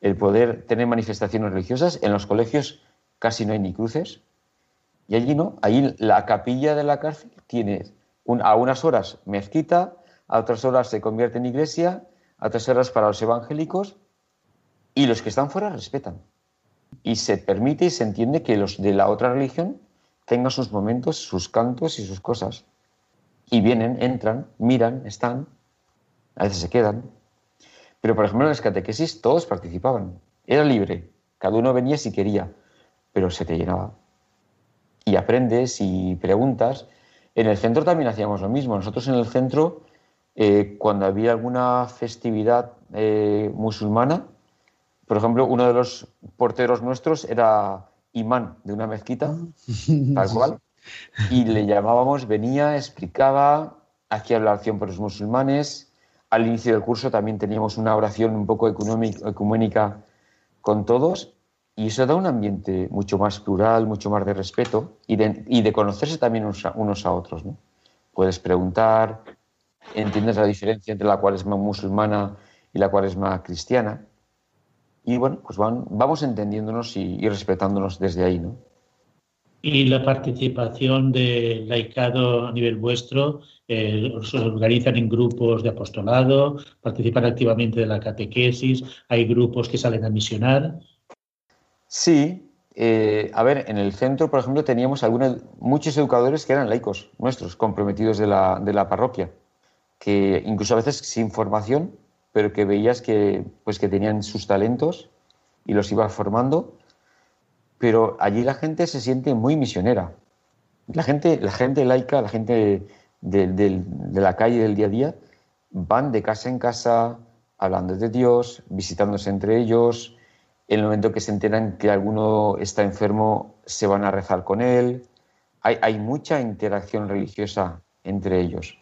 S5: el poder tener manifestaciones religiosas. En los colegios casi no hay ni cruces. Y allí no, allí la capilla de la cárcel tiene a unas horas mezquita, a otras horas se convierte en iglesia, a otras horas para los evangélicos, y los que están fuera respetan. Y se permite y se entiende que los de la otra religión tengan sus momentos, sus cantos y sus cosas. Y vienen, entran, miran, están, a veces se quedan, pero, por ejemplo, en las catequesis todos participaban. Era libre. Cada uno venía si quería, pero se te llenaba. Y aprendes y preguntas. En el centro también hacíamos lo mismo. Nosotros en el centro, eh, cuando había alguna festividad eh, musulmana, Por ejemplo, uno de los porteros nuestros era imán de una mezquita, ah. tal cual, y le llamábamos, venía, explicaba, hacía la oración por los musulmanes. Al inicio del curso también teníamos una oración un poco ecuménica con todos y eso da un ambiente mucho más plural, mucho más de respeto y de, conocerse también unos a, otros. ¿no? Puedes preguntar, entiendes la diferencia entre la cual es más musulmana y la cual es más cristiana. Y bueno, pues vamos entendiéndonos y, y respetándonos desde ahí, ¿no?
S4: y la participación del laicado a nivel vuestro, eh, se organizan en grupos de apostolado, participan activamente de la catequesis, hay grupos que salen a misionar.
S5: Sí, eh, a ver, en el centro, por ejemplo, teníamos algunos, muchos educadores que eran laicos nuestros, comprometidos de la, de la parroquia, que incluso a veces sin formación, pero que veías que, pues, que tenían sus talentos y los iba formando pero allí la gente se siente muy misionera. La gente, la gente laica, la gente de, la calle del día a día, van de casa en casa hablando de Dios, visitándose entre ellos. En el momento que se enteran que alguno está enfermo, se van a rezar con él. Hay, mucha interacción religiosa entre ellos.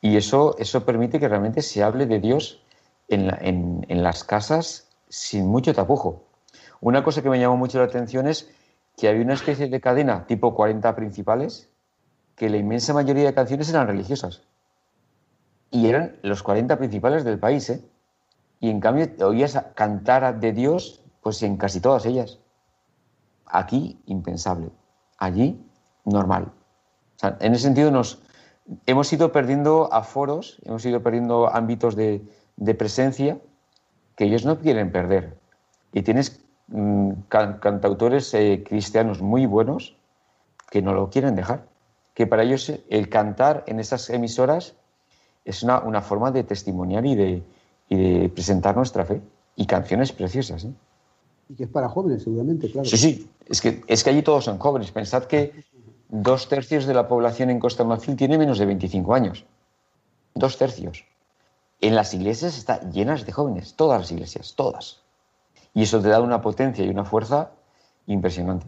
S5: Y eso, eso permite que realmente se hable de Dios en las casas sin mucho tapujo. Una cosa que me llamó mucho la atención es que había una especie de cadena tipo 40 principales, que la inmensa mayoría de canciones eran religiosas. Y eran los 40 principales del país, ¿eh? Y en cambio oías cantar de Dios pues en casi todas ellas. Aquí, impensable. Allí, normal. en ese sentido nos hemos ido perdiendo aforos, hemos ido perdiendo ámbitos de, de presencia que ellos no quieren perder. Y tienes Mm, cantautores eh, cristianos muy buenos que no lo quieren dejar. Que para ellos el cantar en esas emisoras es una, una forma de testimoniar y de, y de, presentar nuestra fe. Y canciones preciosas. ¿eh?
S3: Y que es para jóvenes, seguramente, claro.
S5: Sí, sí. Es que, es que allí todos son jóvenes. Pensad que dos tercios de la población en Costa Marfil tiene menos de 25 años. Dos tercios. En las iglesias están llenas de jóvenes, todas las iglesias, todas. Y eso te da una potencia y una fuerza impresionante.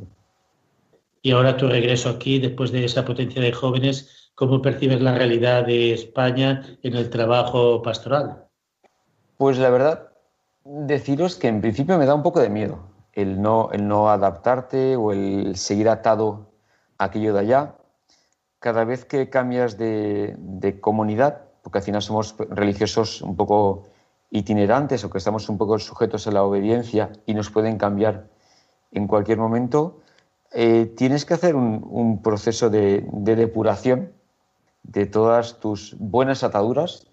S4: Y ahora tu regreso aquí, después de esa potencia de jóvenes, ¿cómo percibes la realidad de España en el trabajo pastoral?
S5: Pues la verdad, deciros que en principio me da un poco de miedo el no, adaptarte o el seguir atado a aquello de allá. Cada vez que cambias de, de comunidad, porque al final somos religiosos un poco itinerantes o que estamos un poco sujetos a la obediencia y nos pueden cambiar en cualquier momento, eh, tienes que hacer un, proceso de, depuración de todas tus buenas ataduras,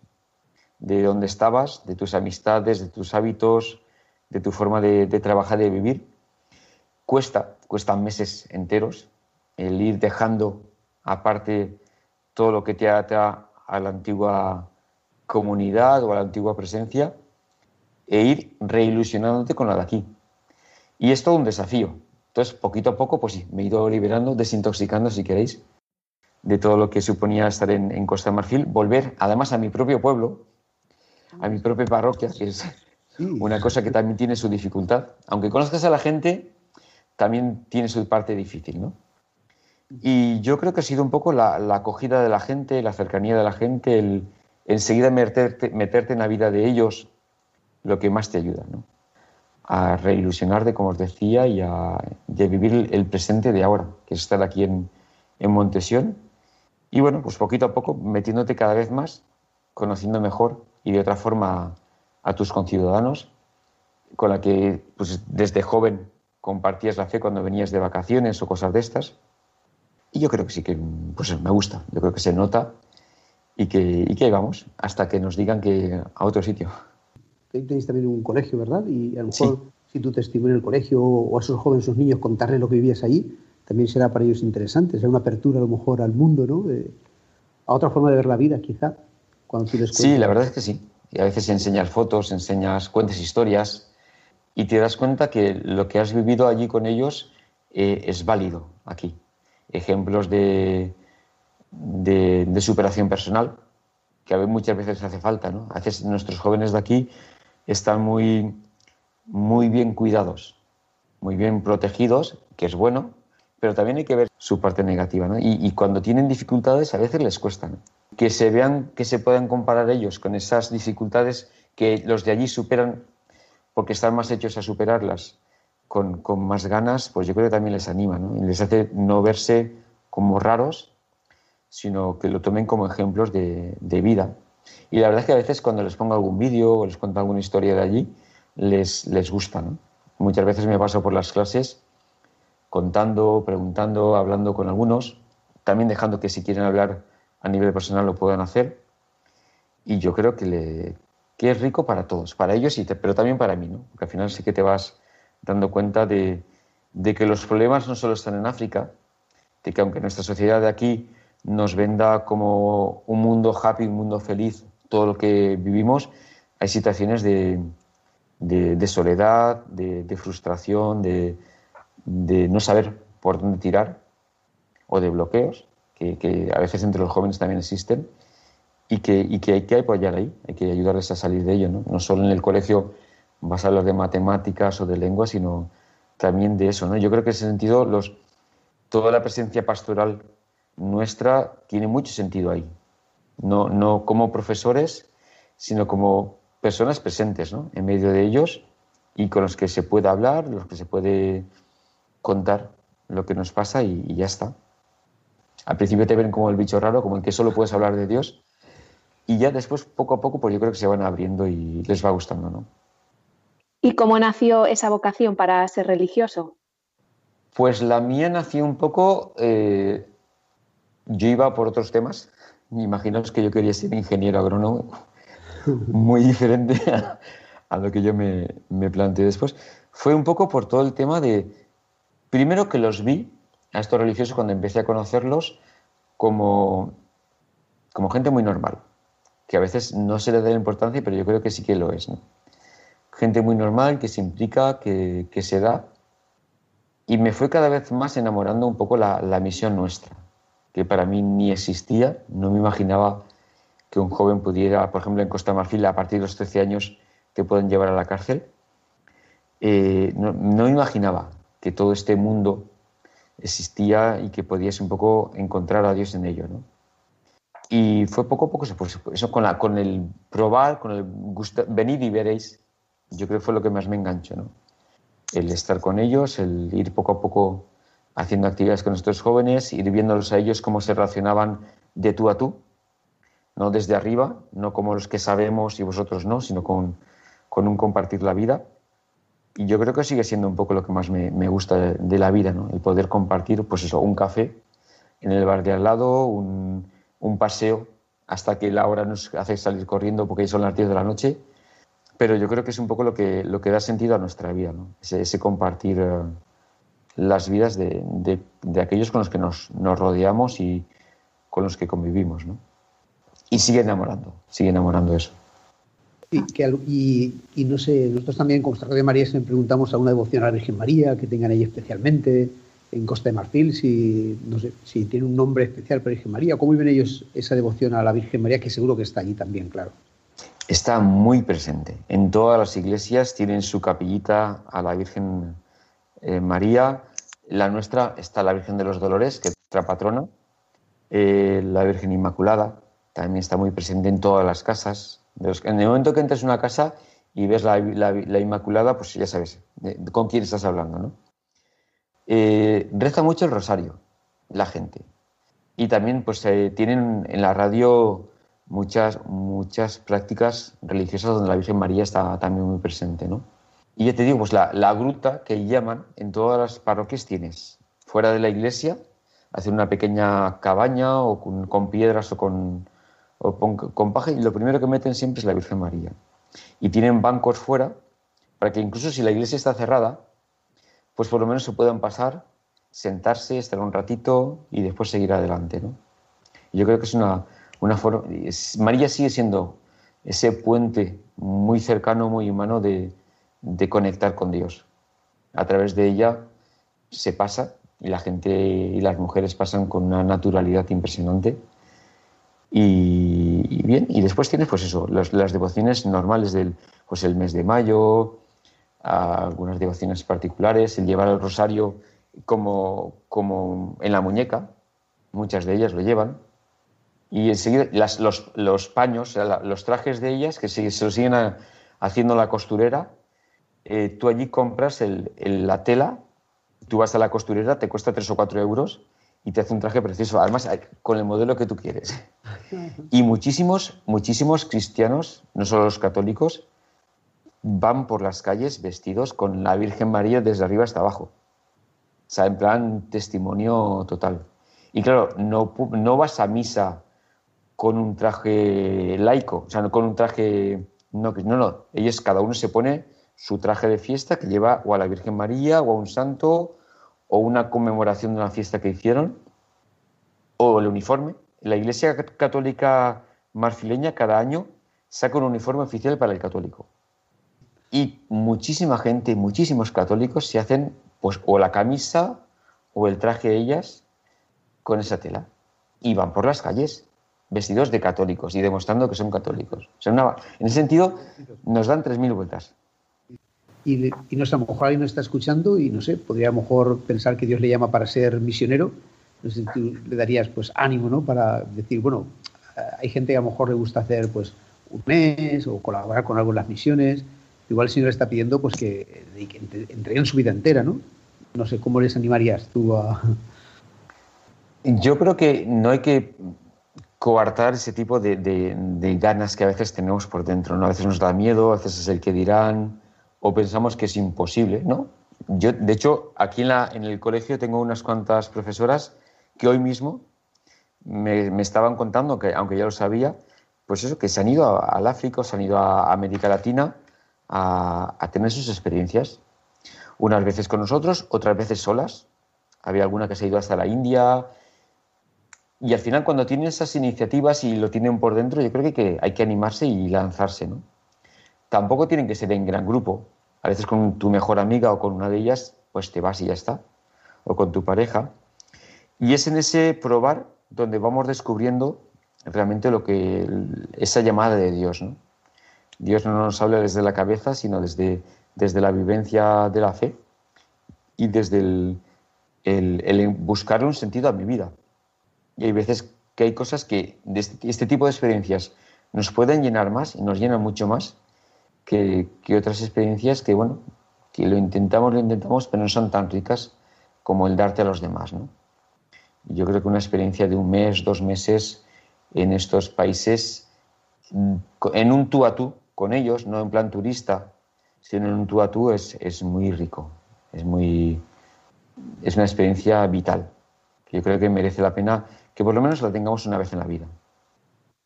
S5: de dónde estabas, de tus amistades, de tus hábitos, de tu forma de, de trabajar y de vivir. Cuesta, cuestan meses enteros el ir dejando aparte todo lo que te ata a la antigua comunidad o a la antigua presencia e ir reilusionándote con la de aquí. Y es todo un desafío. Entonces, poquito a poco, pues sí, me he ido liberando, desintoxicando, si queréis, de todo lo que suponía estar en, Costa de Marfil, volver además a mi propio pueblo, a mi propia parroquia, que es una cosa que también tiene su dificultad. Aunque conozcas a la gente, también tiene su parte difícil, ¿no? Y yo creo que ha sido un poco la acogida de la gente, la cercanía de la gente, el, enseguida meterte, meterte en la vida de ellos, lo que más te ayuda, ¿no? A reilusionarte, como os decía, y a, vivir el presente de ahora, que es estar aquí en, en Montesión. Y bueno, pues poquito a poco metiéndote cada vez más, conociendo mejor y de otra forma a, tus conciudadanos, con la que pues, desde joven compartías la fe cuando venías de vacaciones o cosas de estas. Y yo creo que sí que pues, me gusta, yo creo que se nota y que, y que vamos, hasta que nos digan que a otro sitio.
S3: Tenéis también un colegio, ¿verdad? Y a lo mejor si tú testimonias en el colegio o a esos jóvenes, esos niños, contarles lo que vivías allí, también será para ellos interesante, será una apertura a lo mejor al mundo, ¿no? a otra forma de ver la vida, quizá, cuando tú
S5: Sí, la verdad es que sí. Y a veces enseñas fotos, enseñas, cuentas historias y te das cuenta que lo que has vivido allí con ellos eh, es válido aquí. Ejemplos de, de, superación personal, que a muchas veces hace falta. ¿no? A veces nuestros jóvenes de aquí están muy, muy bien cuidados, muy bien protegidos, que es bueno, pero también hay que ver su parte negativa. ¿no? Y, cuando tienen dificultades a veces les cuestan. Que se vean, que se puedan comparar ellos con esas dificultades que los de allí superan porque están más hechos a superarlas con, más ganas, pues yo creo que también les anima ¿no? y les hace no verse como raros, sino que lo tomen como ejemplos de, de vida. Y la verdad es que a veces cuando les pongo algún vídeo o les cuento alguna historia de allí, les, les gusta. Muchas veces me paso por las clases contando, preguntando, hablando con algunos, también dejando que si quieren hablar a nivel personal lo puedan hacer. Y yo creo que, le, que es rico para todos, para ellos, y pero también para mí, ¿no? porque al final sí que te vas dando cuenta de, de que los problemas no solo están en África, de que aunque nuestra sociedad de aquí nos venda como un mundo happy, un mundo feliz, todo lo que vivimos, hay situaciones de, soledad, de frustración, de, no saber por dónde tirar o de bloqueos, que, a veces entre los jóvenes también existen, y que, hay que apoyar ahí, hay que ayudarles a salir de ello. No, solo en el colegio vas a hablar de matemáticas o de lengua, sino también de eso. ¿no? Yo creo que en ese sentido toda la presencia pastoral nuestra tiene mucho sentido ahí. No, no como profesores, sino como personas presentes ¿no? en medio de ellos y con los que se puede hablar, los que se puede contar lo que nos pasa y, ya está. Al principio te ven como el bicho raro, como el que solo puedes hablar de Dios, y ya después, poco a poco, pues yo creo que se van abriendo y les va gustando, ¿no?
S2: ¿Y cómo nació esa vocación para ser religioso?
S5: Pues la mía nació un poco. Eh, yo iba por otros temas. Imaginaos que yo quería ser ingeniero agrónomo, muy diferente a, lo que yo me, me planteé después. Fue un poco por todo el tema de, Primero que los vi a estos religiosos cuando empecé a conocerlos como, como gente muy normal, que a veces no se le da importancia, pero yo creo que sí que lo es. Gente muy normal, que se implica, que, se da. Y me fue cada vez más enamorando un poco la, la misión nuestra, que para mí ni existía, no me imaginaba que un joven pudiera, por ejemplo, en Costa Marfil, a partir de los 13 años, te pueden llevar a la cárcel. Eh, no, no, imaginaba que todo este mundo existía y que podías un poco encontrar a Dios en ello. ¿no? Y fue poco a poco, pues, eso con, la, con el probar, con el gusto, venir y veréis, yo creo que fue lo que más me enganchó. ¿no? El estar con ellos, el ir poco a poco haciendo actividades con nuestros jóvenes, ir viéndolos a ellos cómo se relacionaban de tú a tú, no desde arriba, no como los que sabemos y vosotros no, sino con, con un compartir la vida y yo creo que sigue siendo un poco lo que más me, me gusta de, la vida, ¿no? El poder compartir, pues eso, un café en el bar de al lado, un, un paseo hasta que la hora nos hace salir corriendo porque son las 10 de la noche. Pero yo creo que es un poco lo que, lo que da sentido a nuestra vida, ¿no? Ese, compartir eh, las vidas de, de, de, aquellos con los que nos, nos rodeamos y con los que convivimos, ¿no? Y sigue enamorando, sigue enamorando eso.
S3: Y, no sé, nosotros también como de María siempre preguntamos a una devoción a la Virgen María que tengan ella especialmente en Costa de Marfil, si, no sé, si tiene un nombre especial para Virgen María. ¿Cómo viven ellos esa devoción a la Virgen María, que seguro que está allí también, claro?
S5: Está muy presente. En todas las iglesias tienen su capillita a la Virgen eh, María. La nuestra está la Virgen de los Dolores, que es nuestra patrona. Eh, la Virgen Inmaculada también está muy presente en todas las casas. En el momento que entres en una casa y ves la, Inmaculada, pues ya sabes con quién estás hablando, ¿no? Eh, reza mucho el rosario, la gente. Y también pues tienen en la radio muchas, muchas prácticas religiosas donde la Virgen María está también muy presente, ¿no? Y ya te digo, pues la, gruta que llaman en todas las parroquias tienes. Fuera de la iglesia, hacer una pequeña cabaña o con piedras o con, o con paja y lo primero que meten siempre es la Virgen María. Y tienen bancos fuera para que incluso si la iglesia está cerrada, pues por lo menos se puedan pasar, sentarse, estar un ratito y después seguir adelante. ¿no? yo creo que es una, una forma... María sigue siendo ese puente muy cercano, muy humano de, de conectar con Dios. A través de ella se pasa y la gente y las mujeres pasan con una naturalidad impresionante y, bien, y después tienes pues eso, las, devociones normales del pues el mes de mayo, algunas devociones particulares, el llevar el rosario como, como en la muñeca, muchas de ellas lo llevan, y enseguida los, paños, los trajes de ellas, que se, se lo siguen haciendo la costurera, eh, tú allí compras la tela, tú vas a la costurera, te cuesta 3 o 4 euros y te hace un traje precioso, además con el modelo que tú quieres. Y muchísimos, muchísimos cristianos, no solo los católicos, van por las calles vestidos con la Virgen María desde arriba hasta abajo. O sea, en plan testimonio total. Y claro, no, no vas a misa con un traje laico, o sea, no con un traje... No, no, no. Ellos, cada uno se pone su traje de fiesta que lleva o a la Virgen María o a un santo o una conmemoración de una fiesta que hicieron o el uniforme. La Iglesia Católica marfileña cada año saca un uniforme oficial para el católico. Y muchísima gente, muchísimos católicos se hacen pues o la camisa o el traje de ellas con esa tela y van por las calles vestidos de católicos y demostrando que son católicos. en ese sentido nos dan 3.000 vueltas
S3: y, y, no sé, a lo mejor alguien nos está escuchando y no sé, podría a lo mejor pensar que Dios le llama para ser misionero. No sé tú le darías pues ánimo, ¿no? Para decir, bueno, eh, hay gente que a lo mejor le gusta hacer pues un mes o colaborar con algo en las misiones. Igual el Señor está pidiendo pues que, que entreguen su vida entera, ¿no? No sé, ¿cómo les animarías tú a...?
S5: Yo creo que no hay que coartar ese tipo de, de, de, ganas que a veces tenemos por dentro, ¿no? A veces nos da miedo, a veces es el que dirán, o pensamos que es imposible, ¿no? Yo, de hecho, aquí en, el colegio tengo unas cuantas profesoras que hoy mismo me, estaban contando, que aunque ya lo sabía, pues eso, que se han ido al África, se han ido a América Latina a, a, tener sus experiencias. Unas veces con nosotros, otras veces solas. Había alguna que se ha ido hasta la India. Y al final, cuando tienen esas iniciativas y lo tienen por dentro, yo creo que hay que, hay que animarse y lanzarse, ¿no? Tampoco tienen que ser en gran grupo. A veces con tu mejor amiga o con una de ellas, pues te vas y ya está. O con tu pareja. Y es en ese probar donde vamos descubriendo realmente lo que esa llamada de Dios. ¿no? Dios no nos habla desde la cabeza, sino desde, desde la vivencia de la fe y desde el, el, buscar un sentido a mi vida. Y hay veces que hay cosas que de este, este tipo de experiencias nos pueden llenar más y nos llenan mucho más que, otras experiencias que, bueno, que lo intentamos, lo intentamos, pero no son tan ricas como el darte a los demás, ¿no? Yo creo que una experiencia de un mes, dos meses en estos países, mm, en un tú a tú con ellos, no en plan turista, sino en un tú a tú, es, es muy rico, es, muy, es una experiencia vital, yo creo que merece la pena que por lo menos la tengamos una vez en la vida.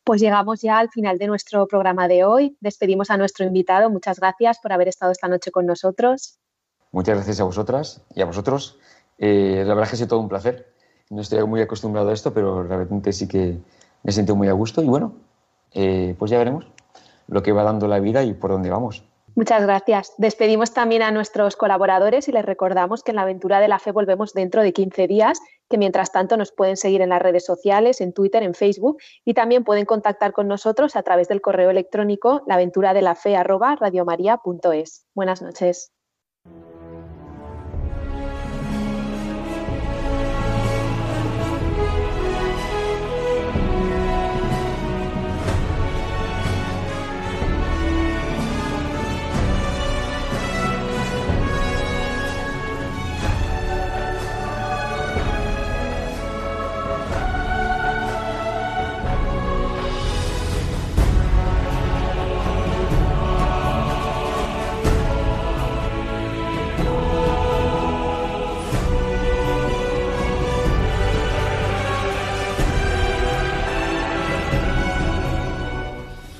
S2: Pues llegamos ya al final de nuestro programa de hoy. Despedimos a nuestro invitado. Muchas gracias por haber estado esta noche con nosotros.
S5: Muchas gracias a vosotras y a vosotros. Eh, la verdad es que ha sido todo un placer. No estoy muy acostumbrado a esto, pero realmente sí que me siento muy a gusto. Y bueno, eh, pues ya veremos lo que va dando la vida y por dónde vamos.
S2: Muchas gracias. Despedimos también a nuestros colaboradores y les recordamos que en la aventura de la fe volvemos dentro de 15 días, que mientras tanto nos pueden seguir en las redes sociales, en Twitter, en Facebook y también pueden contactar con nosotros a través del correo electrónico laventuradelafe@radiomaria.es. Buenas noches.